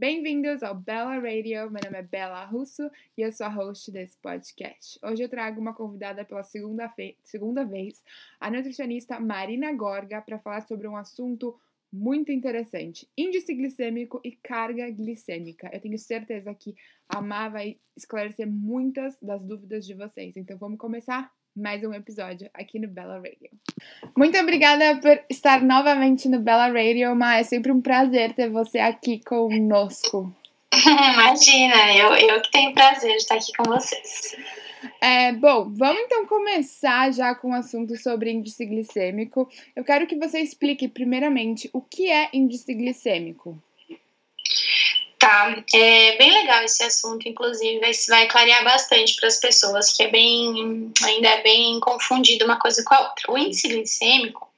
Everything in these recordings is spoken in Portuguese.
Bem-vindos ao Bella Radio. Meu nome é Bella Russo e eu sou a host desse podcast. Hoje eu trago uma convidada pela segunda, segunda vez, a nutricionista Marina Gorga, para falar sobre um assunto muito interessante: índice glicêmico e carga glicêmica. Eu tenho certeza que a Má vai esclarecer muitas das dúvidas de vocês. Então vamos começar? Mais um episódio aqui no Bella Radio. Muito obrigada por estar novamente no Bella Radio, mas é sempre um prazer ter você aqui conosco. Imagina, eu, eu que tenho prazer de estar aqui com vocês. É, bom, vamos então começar já com o assunto sobre índice glicêmico. Eu quero que você explique, primeiramente, o que é índice glicêmico. Tá, é bem legal esse assunto, inclusive, vai clarear bastante para as pessoas, que é bem, ainda é bem confundido uma coisa com a outra. O índice glicêmico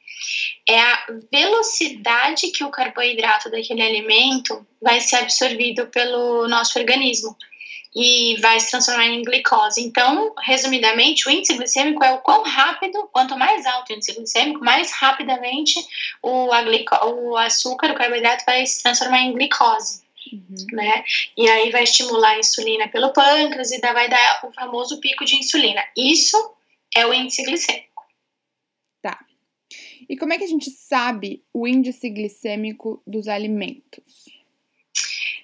é a velocidade que o carboidrato daquele alimento vai ser absorvido pelo nosso organismo e vai se transformar em glicose. Então, resumidamente, o índice glicêmico é o quão rápido, quanto mais alto o índice glicêmico, mais rapidamente o, o açúcar, o carboidrato vai se transformar em glicose. Uhum. Né? E aí vai estimular a insulina pelo pâncreas e vai dar o famoso pico de insulina. Isso é o índice glicêmico. Tá. E como é que a gente sabe o índice glicêmico dos alimentos?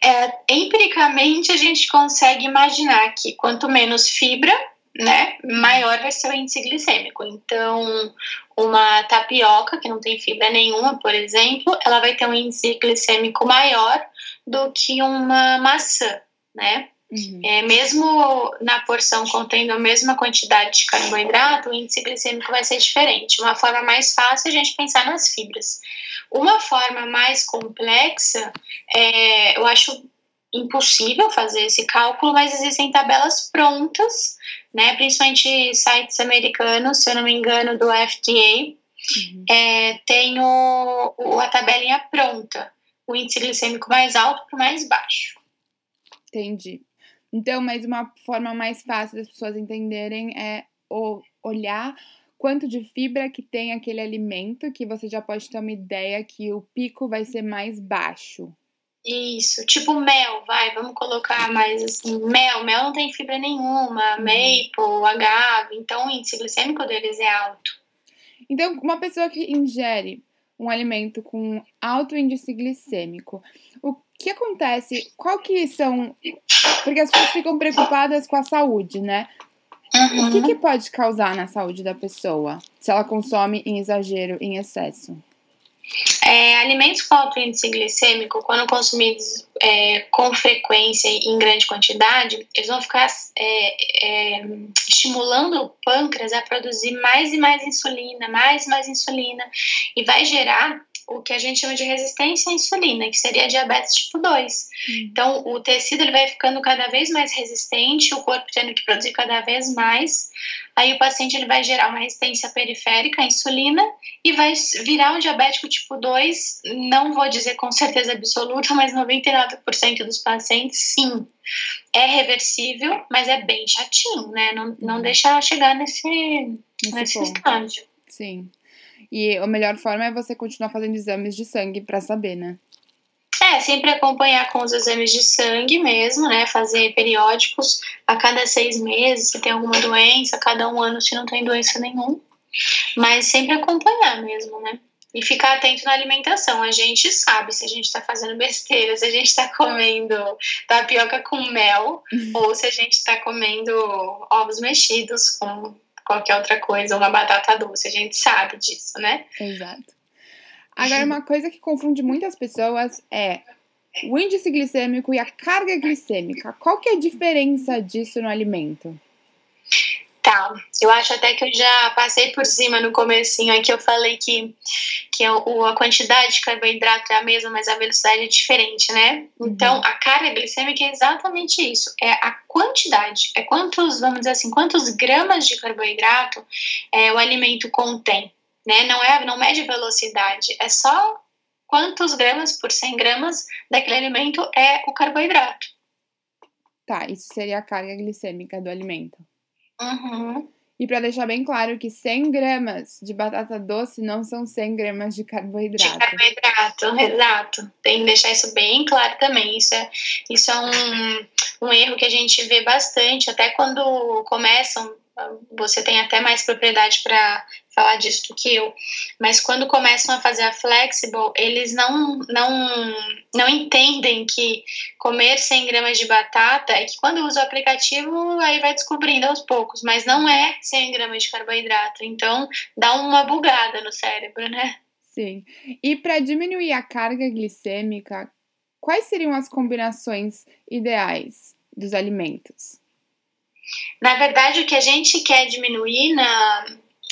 É, empiricamente, a gente consegue imaginar que quanto menos fibra, né, maior vai ser o índice glicêmico. Então, uma tapioca que não tem fibra nenhuma, por exemplo, ela vai ter um índice glicêmico maior do que uma maçã, né? Uhum. É, mesmo na porção contendo a mesma quantidade de carboidrato, o índice glicêmico vai ser diferente. Uma forma mais fácil é a gente pensar nas fibras. Uma forma mais complexa, é, eu acho impossível fazer esse cálculo, mas existem tabelas prontas, né, principalmente sites americanos, se eu não me engano, do FDA, uhum. é, tem o, a tabelinha pronta o índice glicêmico mais alto para o mais baixo. Entendi. Então, mas uma forma mais fácil das pessoas entenderem é olhar quanto de fibra que tem aquele alimento, que você já pode ter uma ideia que o pico vai ser mais baixo. Isso, tipo mel, vai, vamos colocar mais assim, mel, mel não tem fibra nenhuma, uhum. maple, agave, então o índice glicêmico deles é alto. Então, uma pessoa que ingere um alimento com alto índice glicêmico. O que acontece? Qual que são. Porque as pessoas ficam preocupadas com a saúde, né? Uhum. O que, que pode causar na saúde da pessoa se ela consome em exagero, em excesso? É, alimentos com alto índice glicêmico, quando consumidos é, com frequência e em grande quantidade, eles vão ficar é, é, estimulando o pâncreas a produzir mais e mais insulina, mais e mais insulina, e vai gerar o que a gente chama de resistência à insulina, que seria diabetes tipo 2. Hum. Então, o tecido ele vai ficando cada vez mais resistente, o corpo tendo que produzir cada vez mais. Aí o paciente ele vai gerar uma resistência periférica à insulina e vai virar um diabético tipo 2. Não vou dizer com certeza absoluta, mas 99% dos pacientes, sim. É reversível, mas é bem chatinho, né? Não, não uhum. deixa chegar nesse, nesse, nesse estágio. Sim. E a melhor forma é você continuar fazendo exames de sangue para saber, né? É, sempre acompanhar com os exames de sangue mesmo, né? Fazer periódicos a cada seis meses, se tem alguma doença, a cada um ano se não tem doença nenhuma. Mas sempre acompanhar mesmo, né? E ficar atento na alimentação. A gente sabe se a gente está fazendo besteira, se a gente está comendo tapioca com mel, uhum. ou se a gente está comendo ovos mexidos com qualquer outra coisa, uma batata doce. A gente sabe disso, né? Exato. Agora, uma coisa que confunde muitas pessoas é o índice glicêmico e a carga glicêmica. Qual que é a diferença disso no alimento? Tá, eu acho até que eu já passei por cima no comecinho aqui, eu falei que, que a, a quantidade de carboidrato é a mesma, mas a velocidade é diferente, né? Uhum. Então, a carga glicêmica é exatamente isso, é a quantidade, é quantos, vamos dizer assim, quantos gramas de carboidrato é, o alimento contém, né? Não, é, não mede velocidade, é só quantos gramas por 100 gramas daquele alimento é o carboidrato. Tá, isso seria a carga glicêmica do alimento. Uhum. E para deixar bem claro que 100 gramas de batata doce não são 100 gramas de carboidrato. De carboidrato, exato. Tem que deixar isso bem claro também. Isso é, isso é um, um erro que a gente vê bastante, até quando começam você tem até mais propriedade para falar disso do que eu, mas quando começam a fazer a flexible, eles não, não, não entendem que comer 100 gramas de batata é que quando usa o aplicativo, aí vai descobrindo aos poucos, mas não é 100 gramas de carboidrato, então dá uma bugada no cérebro, né? Sim. E para diminuir a carga glicêmica, quais seriam as combinações ideais dos alimentos? Na verdade, o que a gente quer diminuir na,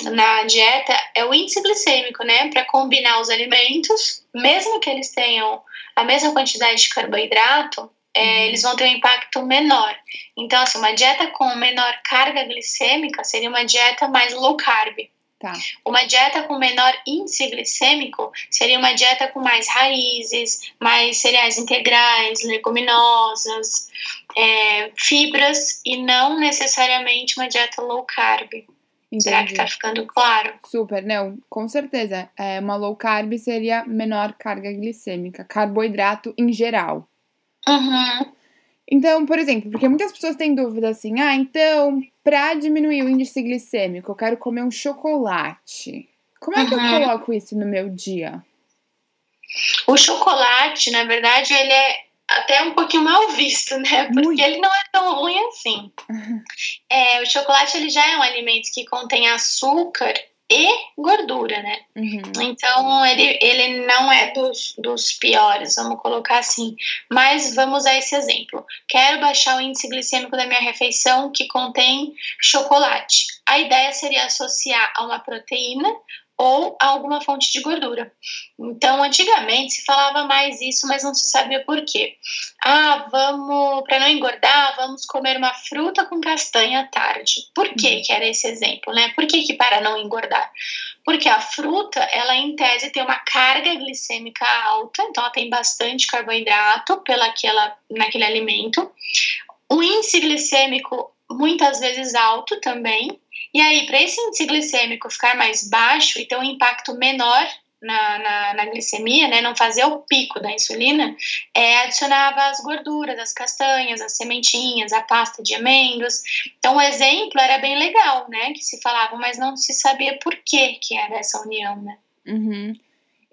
na dieta é o índice glicêmico, né? Para combinar os alimentos, mesmo que eles tenham a mesma quantidade de carboidrato, é, uhum. eles vão ter um impacto menor. Então, assim, uma dieta com menor carga glicêmica seria uma dieta mais low carb. Tá. Uma dieta com menor índice glicêmico seria uma dieta com mais raízes, mais cereais integrais, leguminosas, é, fibras e não necessariamente uma dieta low carb. Entendi. Será que tá ficando claro? Super, não, com certeza. É, uma low carb seria menor carga glicêmica, carboidrato em geral. Uhum. Então, por exemplo, porque muitas pessoas têm dúvida assim, ah, então, para diminuir o índice glicêmico, eu quero comer um chocolate. Como é que uhum. eu coloco isso no meu dia? O chocolate, na verdade, ele é até um pouquinho mal visto, né? Porque Muito. ele não é tão ruim assim. Uhum. É, o chocolate ele já é um alimento que contém açúcar e gordura, né? Uhum. Então ele, ele não é dos, dos piores, vamos colocar assim. Mas vamos a esse exemplo. Quero baixar o índice glicêmico da minha refeição que contém chocolate. A ideia seria associar a uma proteína ou alguma fonte de gordura. Então, antigamente se falava mais isso, mas não se sabia por quê. Ah, vamos, para não engordar, vamos comer uma fruta com castanha à tarde. Por que que era esse exemplo, né? Por que que para não engordar? Porque a fruta, ela em tese tem uma carga glicêmica alta, então ela tem bastante carboidrato pela aquela, naquele alimento. O índice glicêmico muitas vezes alto também, e aí, para esse índice glicêmico ficar mais baixo e ter um impacto menor na, na, na, glicemia, né, não fazer o pico da insulina, é, adicionava as gorduras, as castanhas, as sementinhas, a pasta de amêndoas. Então, o exemplo era bem legal, né, que se falava, mas não se sabia por que que era essa união, né. Uhum.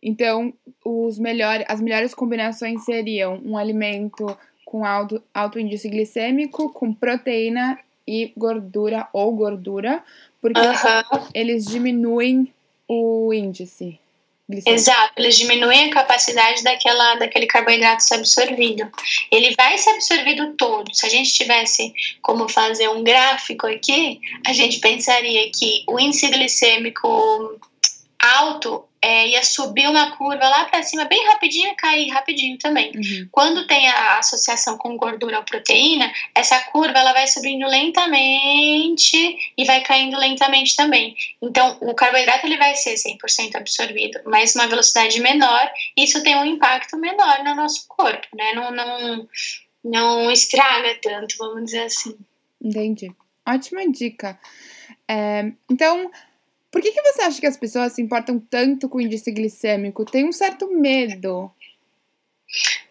Então, os melhor, as melhores combinações seriam um alimento com alto, alto índice glicêmico, com proteína e gordura ou gordura, porque eles diminuem o índice. Glicêmico. Exato, eles diminuem a capacidade daquela, daquele carboidrato ser absorvido. Ele vai ser absorvido todo. Se a gente tivesse como fazer um gráfico aqui, a gente pensaria que o índice glicêmico alto é, ia subir uma curva lá para cima bem rapidinho e cair rapidinho também. Uhum. Quando tem a associação com gordura ou proteína, essa curva ela vai subindo lentamente e vai caindo lentamente também. Então, o carboidrato ele vai ser 100% absorvido, mas uma velocidade menor, isso tem um impacto menor no nosso corpo, né? Não, não, não estraga tanto, vamos dizer assim. Entendi. Ótima dica. É, então, por que, que você acha que as pessoas se importam tanto com o índice glicêmico? Tem um certo medo.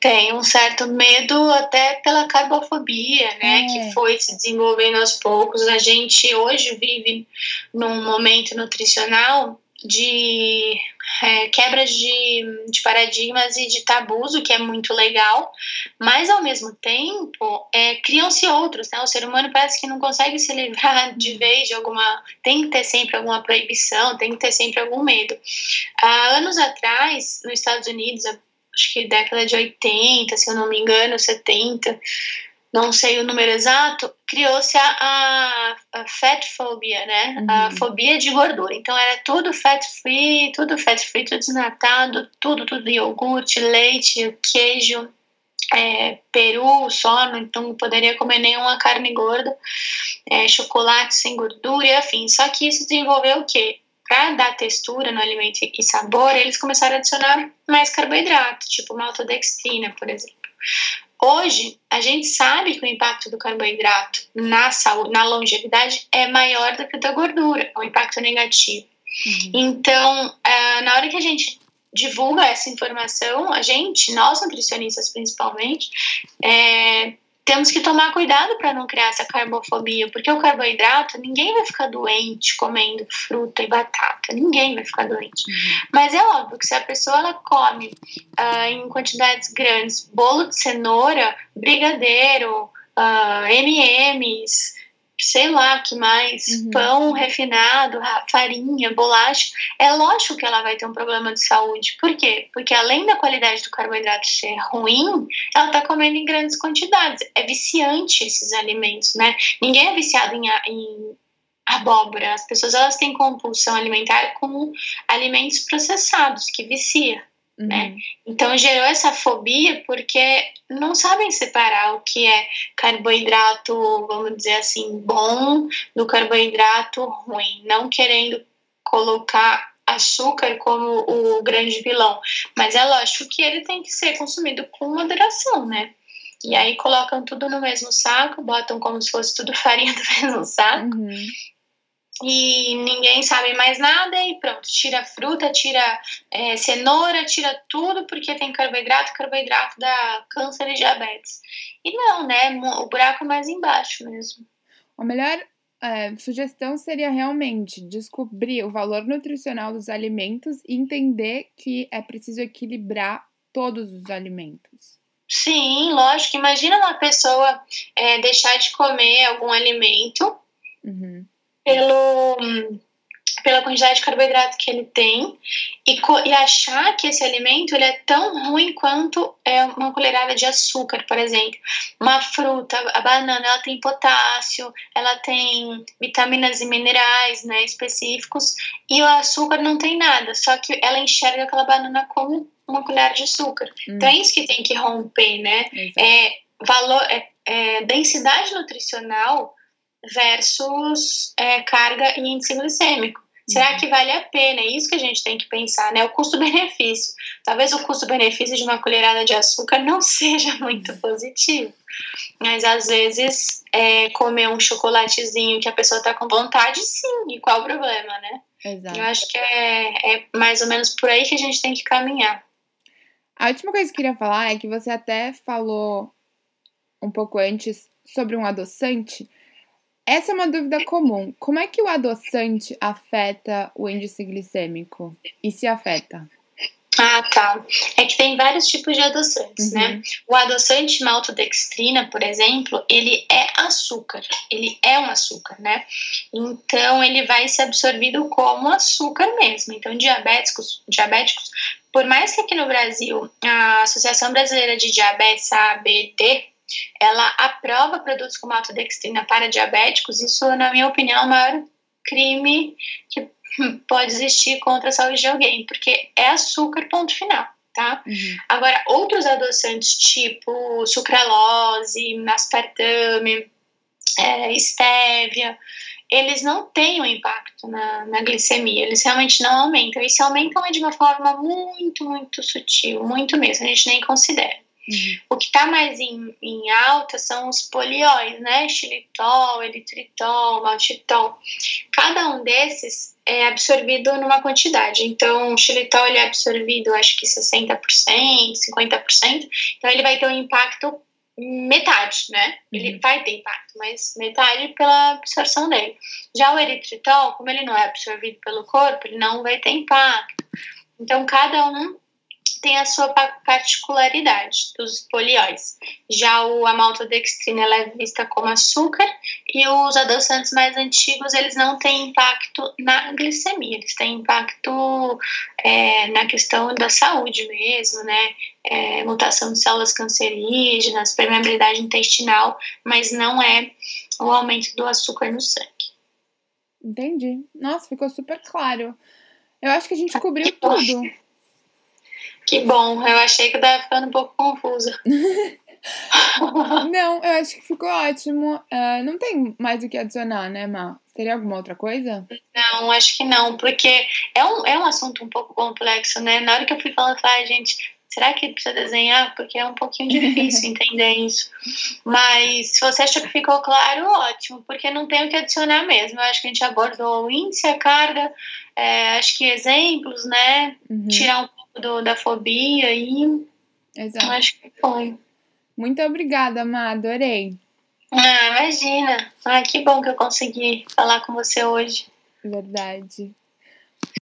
Tem um certo medo até pela carbofobia, né? É. Que foi se desenvolvendo aos poucos. A gente hoje vive num momento nutricional de é, quebras de, de, paradigmas e de tabus, o que é muito legal, mas ao mesmo tempo é, criam-se outros, né? O ser humano parece que não consegue se livrar de vez de alguma. tem que ter sempre alguma proibição, tem que ter sempre algum medo. Há anos atrás, nos Estados Unidos, acho que década de 80, se eu não me engano, 70, não sei o número exato, criou-se a, a, a, fat phobia, né? Uhum. A fobia de gordura. Então era tudo fat free, tudo fat free, tudo desnatado, tudo, tudo iogurte, leite, queijo, é, peru só, então não poderia comer nenhuma carne gorda, é, chocolate sem gordura e afim. Só que isso desenvolveu o quê? Para dar textura no alimento e sabor, eles começaram a adicionar mais carboidrato, tipo maltodextrina, por exemplo Hoje, a gente sabe que o impacto do carboidrato na saúde, na longevidade, é maior do que o da gordura, é um impacto negativo. Uhum. Então, uh, na hora que a gente divulga essa informação, a gente, nós nutricionistas principalmente, é, temos que tomar cuidado para não criar essa carbofobia, porque o carboidrato, ninguém vai ficar doente comendo fruta e batata, ninguém vai ficar doente. Uhum. Mas é óbvio que se a pessoa ela come uh, em quantidades grandes bolo de cenoura, brigadeiro, uh, ah, M&M's, sei lá que mais, uhum. pão refinado, farinha, bolacha, é lógico que ela vai ter um problema de saúde. Por quê? Porque além da qualidade do carboidrato ser ruim, ela está comendo em grandes quantidades. É viciante esses alimentos, né? Ninguém é viciado em, em abóbora. As pessoas elas têm compulsão alimentar com alimentos processados, que vicia. Né? Uhum. Né? Então gerou essa fobia porque não sabem separar o que é carboidrato, vamos dizer assim, bom do carboidrato ruim, não querendo colocar açúcar como o grande vilão, mas é lógico que ele tem que ser consumido com moderação, né? E aí colocam tudo no mesmo saco, botam como se fosse tudo farinha do mesmo saco. Uhum e ninguém sabe mais nada e pronto, tira fruta, tira é, cenoura, tira tudo porque tem carboidrato, carboidrato dá câncer e diabetes. E não, né? O buraco é mais embaixo mesmo. A melhor é, sugestão seria realmente descobrir o valor nutricional dos alimentos e entender que é preciso equilibrar todos os alimentos. Sim, lógico. Imagina uma pessoa é, deixar de comer algum alimento. Uhum pelo, pela quantidade de carboidrato que ele tem e, e achar que esse alimento ele é tão ruim quanto é uma colherada de açúcar, por exemplo. Uma fruta, a banana, ela tem potássio, ela tem vitaminas e minerais né, específicos e o açúcar não tem nada, só que ela enxerga aquela banana como uma colher de açúcar. Hum. Então é isso que tem que romper, né? É, valor, é, é, densidade nutricional versus é, carga e índice glicêmico. Será uhum. que vale a pena? É isso que a gente tem que pensar, né? O custo-benefício. Talvez o custo-benefício de uma colherada de açúcar não seja muito positivo. Mas às vezes é, comer um chocolatezinho que a pessoa está com vontade, sim. E qual o problema, né? Exato. Eu acho que é, é mais ou menos por aí que a gente tem que caminhar. A última coisa que eu queria falar é que você até falou um pouco antes sobre um adoçante. Essa é uma dúvida comum. Como é que o adoçante afeta o índice glicêmico? E se afeta? Ah, tá. É que tem vários tipos de adoçantes, né? uhum. né? O adoçante maltodextrina, por exemplo, ele é açúcar. Ele é um açúcar, né? Então, ele vai ser absorvido como açúcar mesmo. Então, diabéticos, diabéticos, por mais que aqui no Brasil a Associação Brasileira de Diabetes, a ABD, ela aprova produtos com maltodextrina para diabéticos, isso, na minha opinião, é o maior crime que pode existir contra a saúde de alguém, porque é açúcar, ponto final. Tá? Uhum. Agora, outros adoçantes tipo sucralose, aspartame, é, estévia, eles não têm um impacto na, na, glicemia, eles realmente não aumentam. E se aumentam é de uma forma muito, muito sutil, muito mesmo, a gente nem considera. Uhum. O que está mais em, em, alta são os polióis, né? Xilitol, eritritol, maltitol. Cada um desses é absorvido numa quantidade. Então, o xilitol ele é absorvido, acho que 60%, 50%. Então, ele vai ter um impacto metade, né? Ele uhum. vai ter impacto, mas metade pela absorção dele. Já o eritritol, como ele não é absorvido pelo corpo, ele não vai ter impacto. Então, cada um tem a sua particularidade dos polióis. Já o, a maltodextrina ela é vista como açúcar e os adoçantes mais antigos eles não têm impacto na glicemia, eles têm impacto é, na questão da saúde mesmo, né? É, mutação de células cancerígenas, permeabilidade intestinal, mas não é o aumento do açúcar no sangue. Entendi. Nossa, ficou super claro. Eu acho que a gente cobriu tudo. Que bom, eu achei que eu tava ficando um pouco confusa. não, eu acho que ficou ótimo. Uh, não tem mais o que adicionar, né, Má? Teria alguma outra coisa? Não, acho que não, porque é um, é um assunto um pouco complexo, né? Na hora que eu fui falando, falei, gente, será que precisa desenhar? Porque é um pouquinho difícil entender isso. Mas se você achou que ficou claro, ótimo, porque não tem o que adicionar mesmo. Eu acho que a gente abordou o índice, a carga, é, acho que exemplos, né? Uhum. Tirar um pouco do, da fobia e. Exato. Acho que foi. Muito obrigada, Má, adorei. Ah, imagina. Ah, que bom que eu consegui falar com você hoje. Verdade.